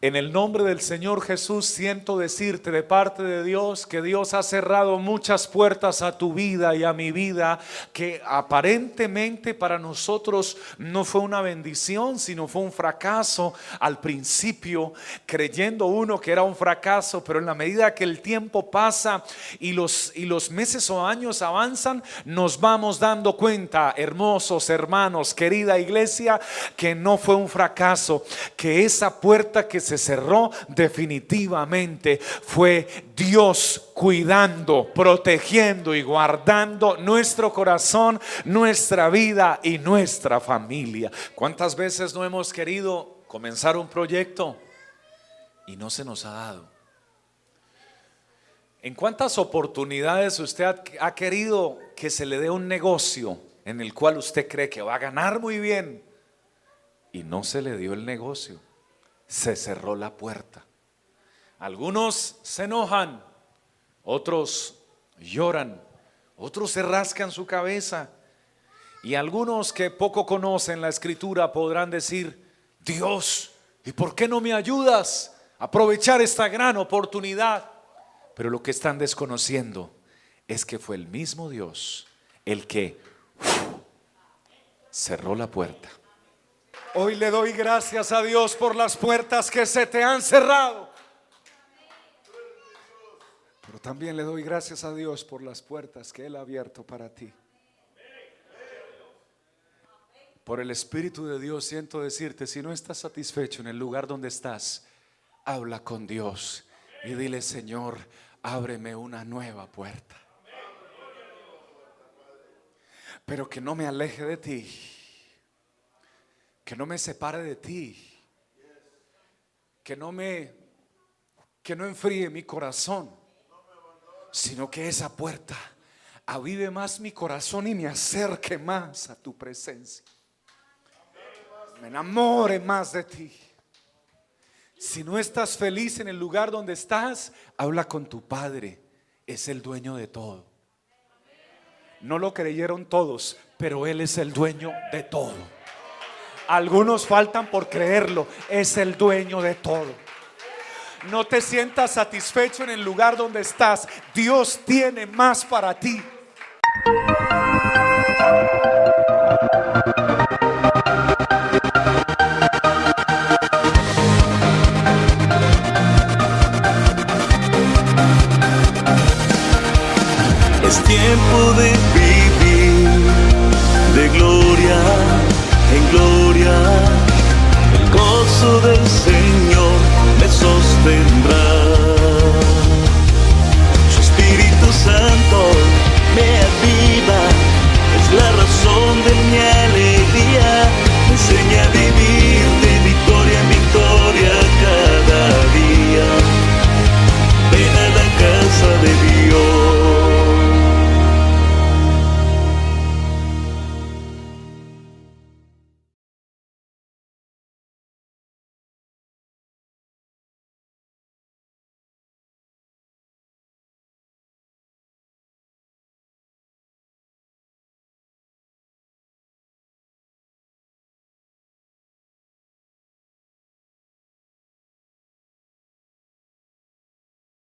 En el nombre del Señor Jesús siento decirte de parte de Dios que Dios ha cerrado muchas puertas a tu vida y a mi vida que aparentemente para nosotros no fue una bendición, sino fue un fracaso. Al principio, creyendo uno que era un fracaso, pero en la medida que el tiempo pasa y los, y los meses o años avanzan, nos vamos dando cuenta, hermosos hermanos, querida iglesia, que no fue un fracaso, que esa puerta que se cerró definitivamente fue Dios cuidando, protegiendo y guardando nuestro corazón, nuestra vida y nuestra familia. ¿Cuántas veces no hemos querido comenzar un proyecto y no se nos ha dado? ¿En cuántas oportunidades usted ha, querido que se le dé un negocio en el cual usted cree que va a ganar muy bien y no se le dio el negocio? Se cerró la puerta. Algunos se enojan, otros lloran, otros se rascan su cabeza y algunos que poco conocen la escritura podrán decir, Dios, ¿y por qué no me ayudas a aprovechar esta gran oportunidad? Pero lo que están desconociendo es que fue el mismo Dios el que cerró la puerta Hoy le doy gracias a Dios por las puertas que se te han cerrado. Pero también le doy gracias a Dios por las puertas que Él ha abierto para ti. Por el Espíritu de Dios siento decirte, si no estás satisfecho en el lugar donde estás, habla con Dios y dile, Señor, ábreme una nueva puerta. Pero que no me aleje de ti que no me separe de ti, que no me, que no enfríe mi corazón, sino que esa puerta avive más mi corazón y me acerque más a tu presencia. Me enamore más de ti. Si no estás feliz en el lugar donde estás, habla con tu Padre. Es el dueño de todo. No lo creyeron todos, pero Él es el dueño de todo. Algunos faltan por creerlo. Es el dueño de todo. No te sientas satisfecho en el lugar donde estás. Dios tiene más para ti. Es tiempo de vivir de gloria en gloria.